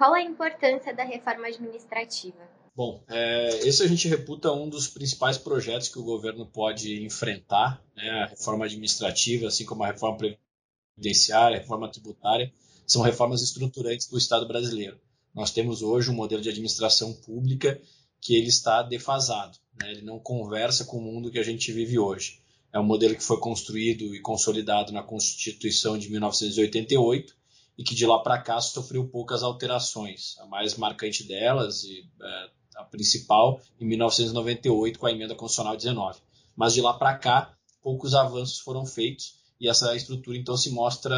qual a importância da reforma administrativa? Bom, é, esse a gente reputa um dos principais projetos que o governo pode enfrentar, né? a reforma administrativa, assim como a reforma previdenciária, a reforma tributária, são reformas estruturantes do Estado brasileiro. Nós temos hoje um modelo de administração pública que ele está defasado, né? ele não conversa com o mundo que a gente vive hoje. É um modelo que foi construído e consolidado na Constituição de 1988 e que de lá para cá sofreu poucas alterações. A mais marcante delas, e é, a principal, em 1998 com a emenda constitucional 19. Mas de lá para cá, poucos avanços foram feitos e essa estrutura então se mostra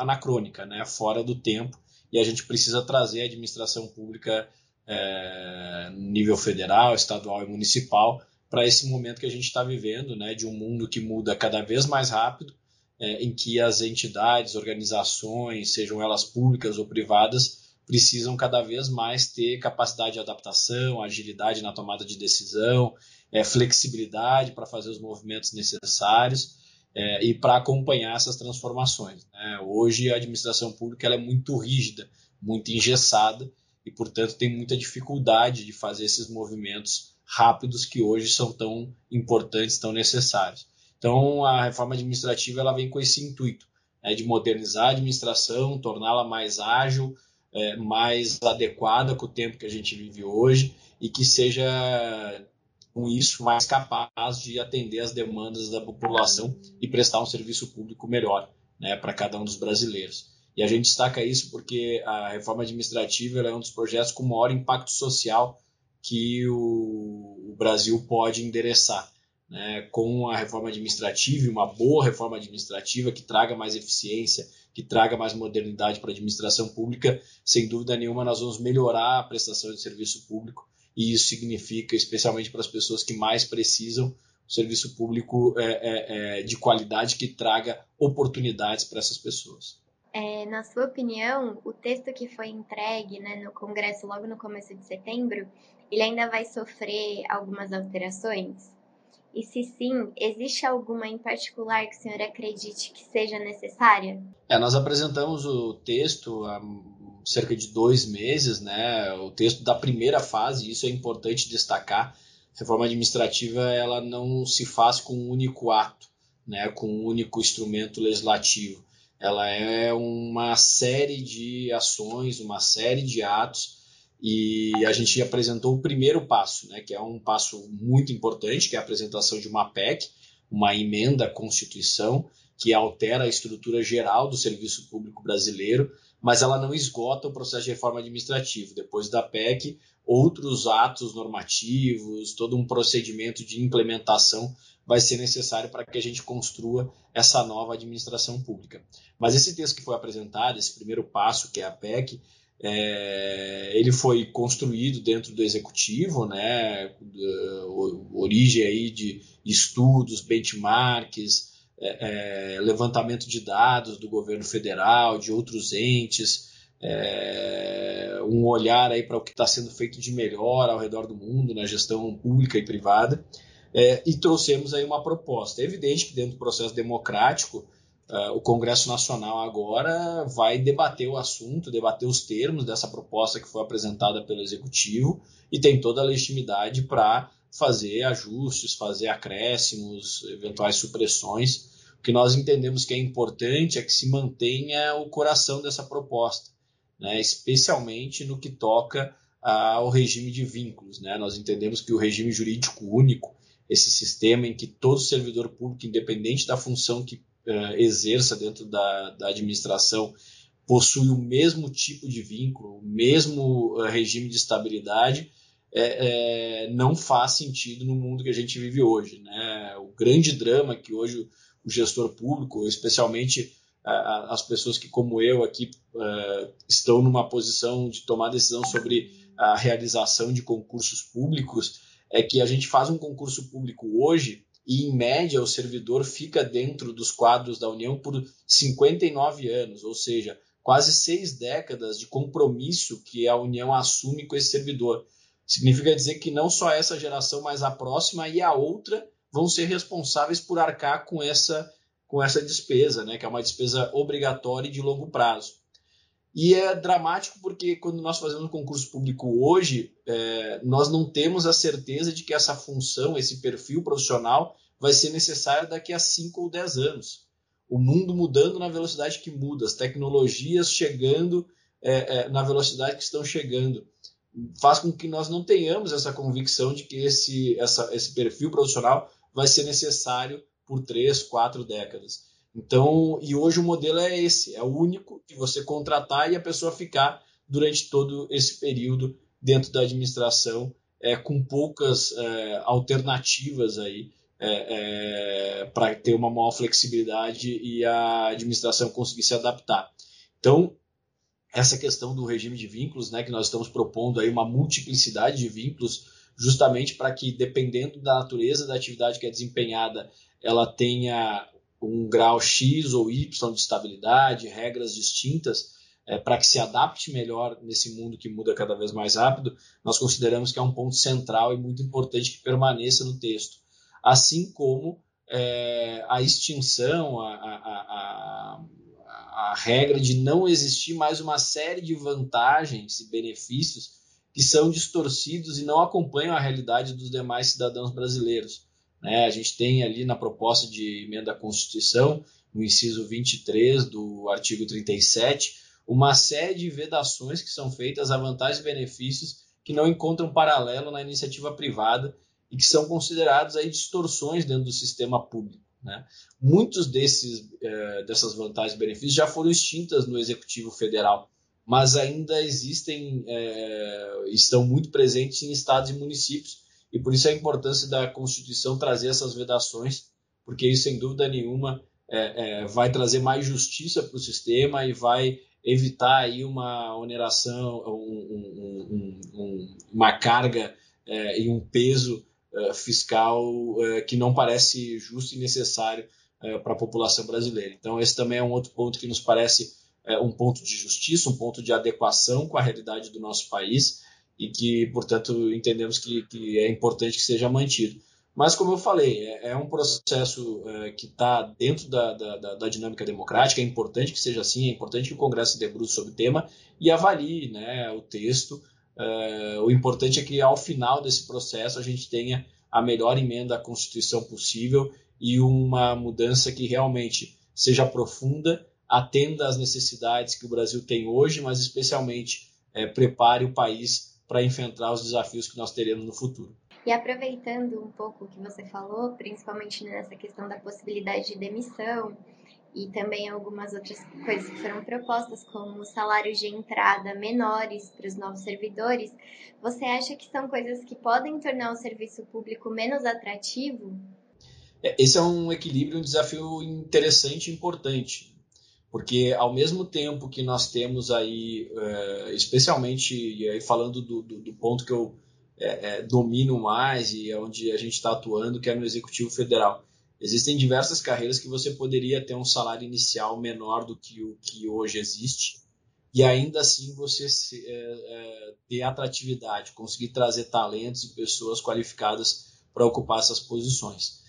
anacrônica, né, fora do tempo, e a gente precisa trazer a administração pública é, nível federal, estadual e municipal para esse momento que a gente está vivendo, né, de um mundo que muda cada vez mais rápido, é, em que as entidades, organizações, sejam elas públicas ou privadas, precisam cada vez mais ter capacidade de adaptação, agilidade na tomada de decisão, é, flexibilidade para fazer os movimentos necessários é, e para acompanhar essas transformações. Né? Hoje a administração pública é muito rígida, muito engessada e, portanto, tem muita dificuldade de fazer esses movimentos rápidos que hoje são tão importantes, tão necessários. Então, a reforma administrativa ela vem com esse intuito né, de modernizar a administração, torná-la mais ágil, é, mais adequada com o tempo que a gente vive hoje e que seja com isso mais capaz de atender as demandas da população e prestar um serviço público melhor né, para cada um dos brasileiros. E a gente destaca isso porque a reforma administrativa é um dos projetos com maior impacto social que o, o Brasil pode endereçar. Né, com a reforma administrativa, uma boa reforma administrativa que traga mais eficiência, que traga mais modernidade para a administração pública, sem dúvida nenhuma nós vamos melhorar a prestação de serviço público e isso significa, especialmente para as pessoas que mais precisam, um serviço público é, é, é, de qualidade que traga oportunidades para essas pessoas. É, na sua opinião, o texto que foi entregue né, no Congresso logo no começo de setembro, ele ainda vai sofrer algumas alterações? E se sim, existe alguma em particular que o senhor acredite que seja necessária? É, nós apresentamos o texto há cerca de dois meses, né? O texto da primeira fase, isso é importante destacar. A reforma administrativa ela não se faz com um único ato, né? Com um único instrumento legislativo. Ela é uma série de ações, uma série de atos e a gente apresentou o primeiro passo, né, que é um passo muito importante, que é a apresentação de uma PEC, uma emenda à Constituição, que altera a estrutura geral do serviço público brasileiro, mas ela não esgota o processo de reforma administrativa. Depois da PEC, outros atos normativos, todo um procedimento de implementação vai ser necessário para que a gente construa essa nova administração pública. Mas esse texto que foi apresentado, esse primeiro passo, que é a PEC, é, ele foi construído dentro do executivo, né, origem aí de estudos, benchmarks, é, é, levantamento de dados do governo federal, de outros entes, é, um olhar aí para o que está sendo feito de melhor ao redor do mundo na gestão pública e privada, é, e trouxemos aí uma proposta. É evidente que dentro do processo democrático Uh, o Congresso Nacional agora vai debater o assunto, debater os termos dessa proposta que foi apresentada pelo Executivo e tem toda a legitimidade para fazer ajustes, fazer acréscimos, eventuais supressões. O que nós entendemos que é importante é que se mantenha o coração dessa proposta, né? especialmente no que toca ao regime de vínculos. Né? Nós entendemos que o regime jurídico único, esse sistema em que todo servidor público, independente da função que uh, exerça dentro da, da administração possui o mesmo tipo de vínculo, o mesmo uh, regime de estabilidade, é, é, não faz sentido no mundo que a gente vive hoje. Né? O grande drama que hoje o gestor público, especialmente uh, as pessoas que, como eu, aqui estão numa posição de tomar decisão sobre a realização de concursos públicos, é que a gente faz um concurso público hoje e, em média, o servidor fica dentro dos quadros da União por 59 anos, ou seja, quase seis décadas de compromisso que a União assume com esse servidor. Significa dizer que não só essa geração, mas a próxima e a outra vão ser responsáveis por arcar com essa, com essa despesa, né, que é uma despesa obrigatória e de longo prazo. E é dramático porque quando nós fazemos um concurso público hoje, é, nós não temos a certeza de que essa função, esse perfil profissional, vai ser necessário daqui a 5 ou 10 anos. O mundo mudando na velocidade que muda, as tecnologias chegando é, é, na velocidade que estão chegando, faz com que nós não tenhamos essa convicção de que esse, essa, esse perfil profissional vai ser necessário por três, quatro décadas. Então, e hoje o modelo é esse, é o único que você contratar e a pessoa ficar durante todo esse período dentro da administração, é, com poucas é, alternativas aí é, é para ter uma maior flexibilidade e a administração conseguir se adaptar. Então, essa questão do regime de vínculos, né, que nós estamos propondo aí uma multiplicidade de vínculos, justamente para que, dependendo da natureza da atividade que é desempenhada, ela tenha um grau X ou Y de estabilidade, regras distintas, é, para que se adapte melhor nesse mundo que muda cada vez mais rápido, nós consideramos que é um ponto central e muito importante que permaneça no texto. Assim como é, a extinção, a, a, a, a regra de não existir mais uma série de vantagens e benefícios que são distorcidos e não acompanham a realidade dos demais cidadãos brasileiros. Né? A gente tem ali na proposta de emenda à Constituição, no inciso 23 do artigo 37, uma série de vedações que são feitas a vantagens e benefícios que não encontram paralelo na iniciativa privada e que são considerados aí distorções dentro do sistema público. Né? Muitos desses, eh, dessas vantagens e benefícios já foram extintas no Executivo Federal, mas ainda existem, eh, estão muito presentes em estados e municípios e por isso a importância da Constituição trazer essas vedações, porque isso, sem dúvida nenhuma, é, é, vai trazer mais justiça para o sistema e vai evitar aí uma oneração, um, um, um, uma carga é, e um peso é, fiscal é, que não parece justo e necessário é, para a população brasileira. Então, esse também é um outro ponto que nos parece um ponto de justiça, um ponto de adequação com a realidade do nosso país e que, portanto, entendemos que, que é importante que seja mantido. Mas, como eu falei, é, é um processo é, que está dentro da, da, da, dinâmica democrática, é importante que seja assim, é importante que o Congresso se debruce sobre o tema e avalie né, o texto. É, o importante é que, ao final desse processo, a gente tenha a melhor emenda à Constituição possível e uma mudança que realmente seja profunda, atenda às necessidades que o Brasil tem hoje, mas especialmente é, prepare o país para enfrentar os desafios que nós teremos no futuro. E aproveitando um pouco o que você falou, principalmente nessa questão da possibilidade de demissão e também algumas outras coisas que foram propostas, como salários de entrada menores para os novos servidores, você acha que são coisas que podem tornar o serviço público menos atrativo? É, esse é um equilíbrio, um desafio interessante e importante porque ao mesmo tempo que nós temos aí, é, especialmente, e aí falando do, do, do ponto que eu é, é, domino mais e é onde a gente está atuando, que é no Executivo Federal, existem diversas carreiras que você poderia ter um salário inicial menor do que o que hoje existe, e ainda assim você se, é, é, ter atratividade, conseguir trazer talentos e pessoas qualificadas para ocupar essas posições.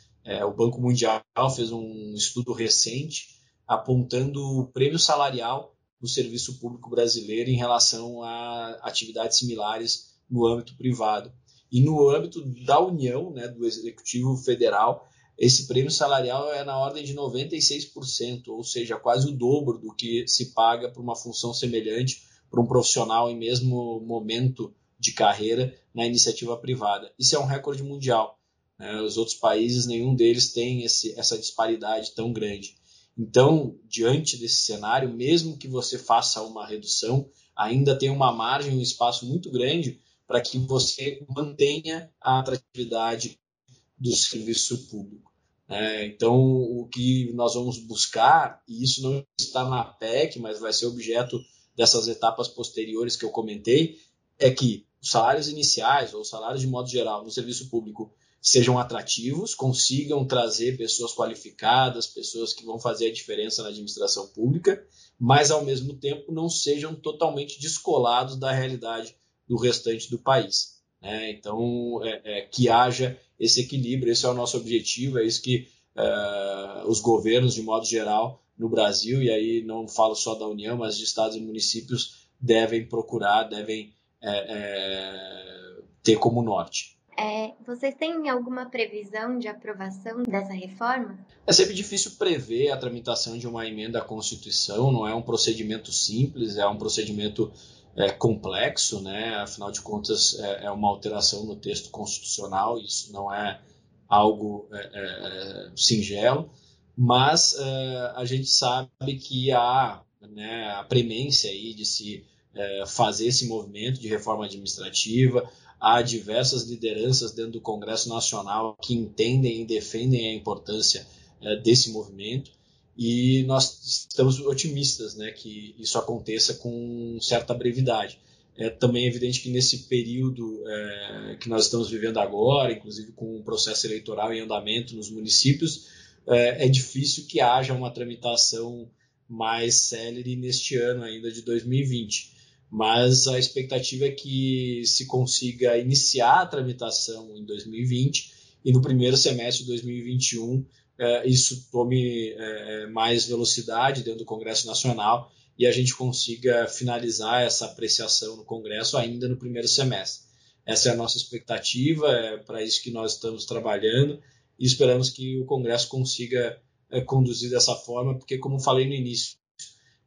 O Banco Mundial fez um estudo recente apontando o prêmio salarial do serviço público brasileiro em relação a atividades similares no âmbito privado. E no âmbito da União, né, do Executivo Federal, esse prêmio salarial é na ordem de 96%, ou seja, quase o dobro do que se paga por uma função semelhante para um profissional em mesmo momento de carreira na iniciativa privada. Isso é um recorde mundial. Né? Os outros países, nenhum deles tem esse, essa disparidade tão grande. Então, diante desse cenário, mesmo que você faça uma redução, ainda tem uma margem, um espaço muito grande para que você mantenha a atratividade do serviço público. É, então, o que nós vamos buscar, e isso não está na PEC, mas vai ser objeto dessas etapas posteriores que eu comentei, é que os salários iniciais, ou salários de modo geral, no serviço público, sejam atrativos, consigam trazer pessoas qualificadas, pessoas que vão fazer a diferença na administração pública, mas ao mesmo tempo não sejam totalmente descolados da realidade do restante do país. Né? Então, é, é, que haja esse equilíbrio, esse é o nosso objetivo, é isso que é, os governos, de modo geral, no Brasil, e aí não falo só da União, mas de estados e municípios devem procurar, devem é, é, ter como norte. É, vocês têm alguma previsão de aprovação dessa reforma? É sempre difícil prever a tramitação de uma emenda à Constituição, não é um procedimento simples, é um procedimento é, complexo, né? afinal de contas, é, é, uma alteração no texto constitucional, isso não é algo é, é singelo, mas é, a gente sabe que há né, a premência aí de se é, fazer esse movimento de reforma administrativa, há diversas lideranças dentro do Congresso Nacional que entendem e defendem a importância desse movimento e nós estamos otimistas né, que isso aconteça com certa brevidade. É também evidente que nesse período é, que nós estamos vivendo agora, inclusive com o processo eleitoral em andamento nos municípios, é, é difícil que haja uma tramitação mais célere neste ano ainda de 2020. Mas a expectativa é que se consiga iniciar a tramitação em 2020 e no primeiro semestre de 2021 é, isso tome é, mais velocidade dentro do Congresso Nacional e a gente consiga finalizar essa apreciação no Congresso ainda no primeiro semestre. Essa é a nossa expectativa, é para isso que nós estamos trabalhando e esperamos que o Congresso consiga é, conduzir dessa forma, porque, como falei no início,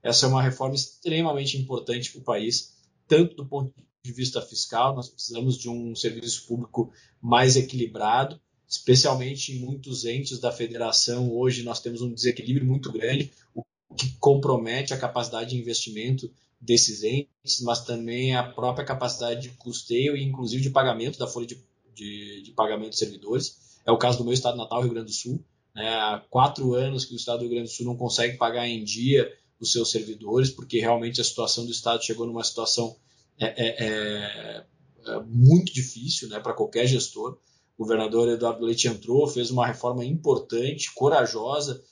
essa é uma reforma extremamente importante para o país, tanto do ponto de vista fiscal, nós precisamos de um serviço público mais equilibrado, especialmente em muitos entes da federação. Hoje nós temos um desequilíbrio muito grande, o que compromete a capacidade de investimento desses entes, mas também a própria capacidade de custeio e inclusive de pagamento da folha de, de, de pagamento de servidores. É o caso do meu estado natal, Rio Grande do Sul. Né? Há quatro anos que o estado do Rio Grande do Sul não consegue pagar em dia os seus servidores, porque realmente a situação do estado chegou numa situação é, é, é, é muito difícil né, para qualquer gestor. O governador Eduardo Leite entrou, fez uma reforma importante, corajosa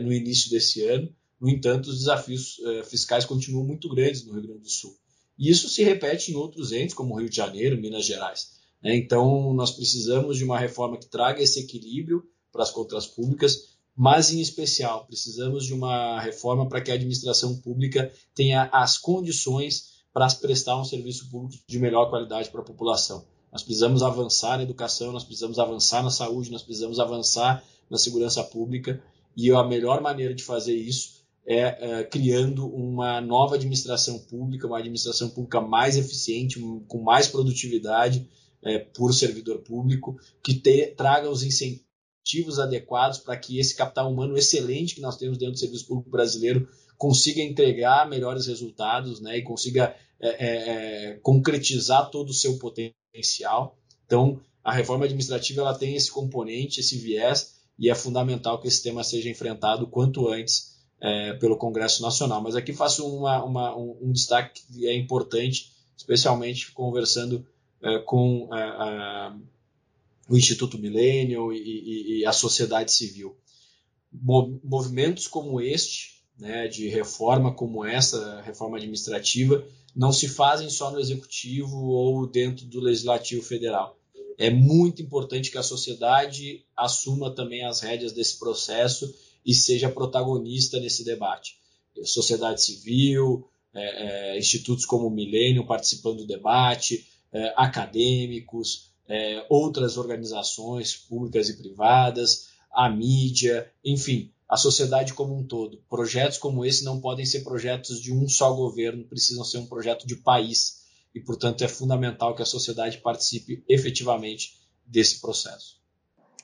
no início desse ano. No entanto, os desafios fiscais continuam muito grandes no Rio Grande do Sul. E isso se repete em outros entes, como Rio de Janeiro, Minas Gerais. Né? Então, nós precisamos de uma reforma que traga esse equilíbrio para as contas públicas, mas, em especial, precisamos de uma reforma para que a administração pública tenha as condições para prestar um serviço público de melhor qualidade para a população. Nós precisamos avançar na educação, nós precisamos avançar na saúde, nós precisamos avançar na segurança pública e a melhor maneira de fazer isso é, é criando uma nova administração pública, uma administração pública mais eficiente, com mais produtividade é, por servidor público, que te, traga os incentivos adequados para que esse capital humano excelente que nós temos dentro do serviço público brasileiro consiga entregar melhores resultados né, e consiga é, é, é concretizar todo o seu potencial. Então, a reforma administrativa ela tem esse componente, esse viés, e é fundamental que esse tema seja enfrentado quanto antes é, pelo Congresso Nacional. Mas aqui faço uma, uma, um, um, destaque que é importante, especialmente conversando é, com a, a, o Instituto Millennium e, e, e, a sociedade civil. Movimentos como este, né, de reforma como essa, reforma administrativa, não se fazem só no executivo ou dentro do legislativo federal. É muito importante que a sociedade assuma também as rédeas desse processo e seja protagonista nesse debate. Sociedade civil, é, é, institutos como o Milênio participando do debate, é, acadêmicos, é, outras organizações públicas e privadas, a mídia, enfim, a sociedade como um todo. Projetos como esse não podem ser projetos de um só governo, precisam ser um projeto de país. E, portanto, é fundamental que a sociedade participe efetivamente desse processo.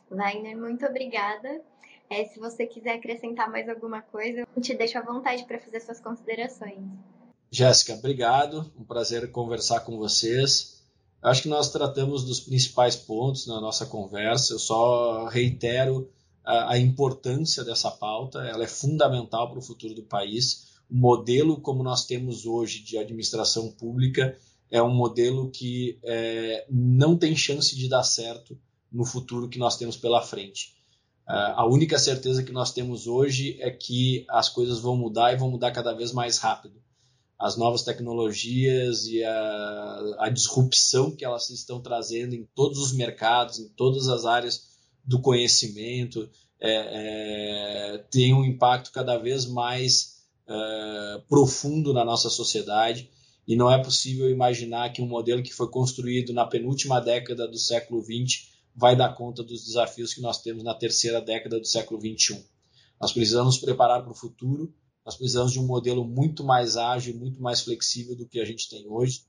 Wagner, muito obrigada. É, se você quiser acrescentar mais alguma coisa, eu te deixo à vontade para fazer suas considerações. Jéssica, obrigado. Um prazer conversar com vocês. Acho que nós tratamos dos principais pontos na nossa conversa. Eu só reitero a, a importância dessa pauta, ela é fundamental para o futuro do país. O modelo como nós temos hoje de administração pública é um modelo que é, não tem chance de dar certo no futuro que nós temos pela frente. A única certeza que nós temos hoje é que as coisas vão mudar e vão mudar cada vez mais rápido. As novas tecnologias e a, a disrupção que elas estão trazendo em todos os mercados, em todas as áreas do conhecimento, é, é, tem um impacto cada vez mais é, profundo na nossa sociedade e não é possível imaginar que um modelo que foi construído na penúltima década do século XX vai dar conta dos desafios que nós temos na terceira década do século XXI. Nós precisamos nos preparar para o futuro, nós precisamos de um modelo muito mais ágil, muito mais flexível do que a gente tem hoje,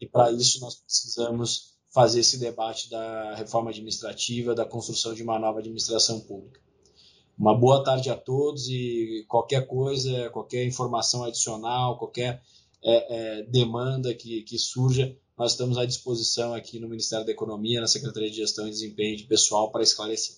e para isso nós precisamos fazer esse debate da reforma administrativa, da construção de uma nova administração pública. Uma boa tarde a todos e qualquer coisa, qualquer informação adicional, qualquer é, é, demanda que, que surja, nós estamos à disposição aqui no Ministério da Economia, na Secretaria de Gestão e Desempenho de Pessoal para esclarecer.